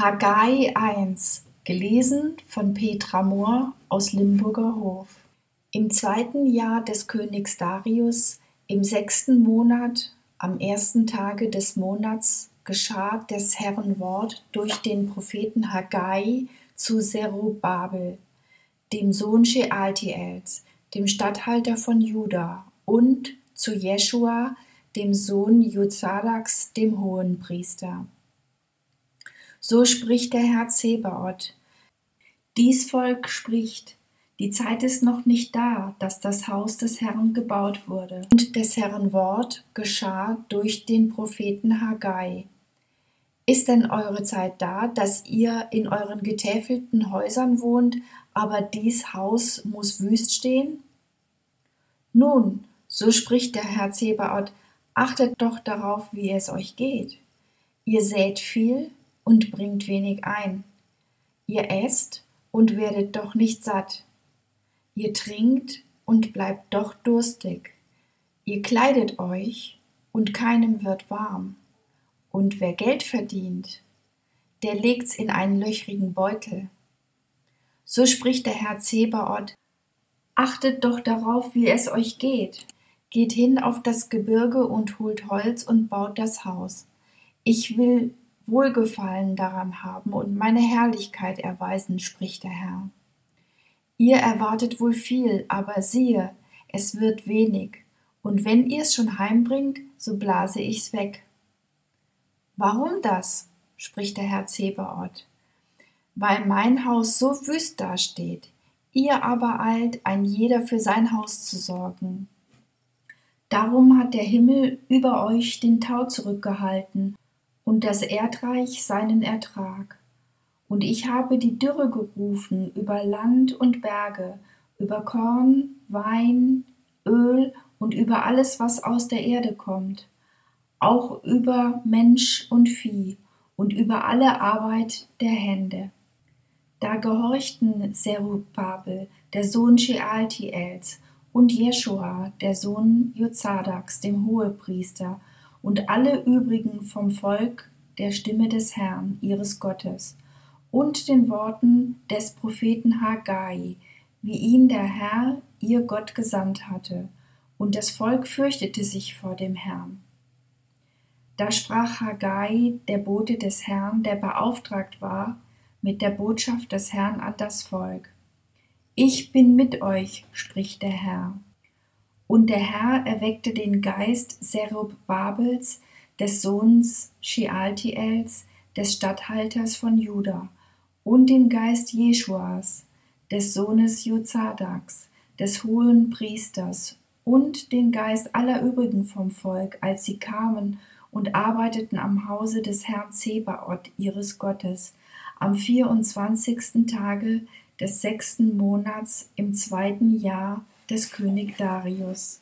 Haggai 1, gelesen von Petra Mohr aus Limburger Hof. Im zweiten Jahr des Königs Darius, im sechsten Monat, am ersten Tage des Monats, geschah des Herrn Wort durch den Propheten Haggai zu Zerubabel, dem Sohn Shealtiels, dem Statthalter von Juda, und zu Jeschua, dem Sohn Jozadaks, dem Hohenpriester. So spricht der Herr Zebaoth. Dies Volk spricht, die Zeit ist noch nicht da, dass das Haus des Herrn gebaut wurde. Und des Herrn Wort geschah durch den Propheten Haggai. Ist denn eure Zeit da, dass ihr in euren getäfelten Häusern wohnt, aber dies Haus muss wüst stehen? Nun, so spricht der Herr Zebaoth, achtet doch darauf, wie es euch geht. Ihr sät viel, und bringt wenig ein. Ihr esst und werdet doch nicht satt. Ihr trinkt und bleibt doch durstig. Ihr kleidet euch und keinem wird warm. Und wer Geld verdient, der legt's in einen löchrigen Beutel. So spricht der Herr Zebaoth, achtet doch darauf, wie es euch geht. Geht hin auf das Gebirge und holt Holz und baut das Haus. Ich will Wohlgefallen daran haben und meine Herrlichkeit erweisen, spricht der Herr. Ihr erwartet wohl viel, aber siehe, es wird wenig, und wenn ihr es schon heimbringt, so blase ich's weg. Warum das? spricht der Herr Zebaoth. Weil mein Haus so wüst dasteht, ihr aber eilt, ein jeder für sein Haus zu sorgen. Darum hat der Himmel über euch den Tau zurückgehalten und das Erdreich seinen Ertrag. Und ich habe die Dürre gerufen über Land und Berge, über Korn, Wein, Öl und über alles, was aus der Erde kommt, auch über Mensch und Vieh und über alle Arbeit der Hände. Da gehorchten Zerubabel, der Sohn Shealtiels, und Jeschua, der Sohn Jozadaks, dem Hohepriester, und alle übrigen vom Volk der Stimme des Herrn, ihres Gottes, und den Worten des Propheten Haggai, wie ihn der Herr, ihr Gott, gesandt hatte, und das Volk fürchtete sich vor dem Herrn. Da sprach Haggai, der Bote des Herrn, der beauftragt war, mit der Botschaft des Herrn an das Volk. Ich bin mit euch, spricht der Herr. Und der Herr erweckte den Geist Zerubabels, des Sohns Shealtiels, des Statthalters von Juda, und den Geist Jeschuas, des Sohnes Jozadaks, des hohen Priesters, und den Geist aller übrigen vom Volk, als sie kamen und arbeiteten am Hause des Herrn Zebaoth, ihres Gottes, am vierundzwanzigsten Tage des sechsten Monats im zweiten Jahr des König Darius.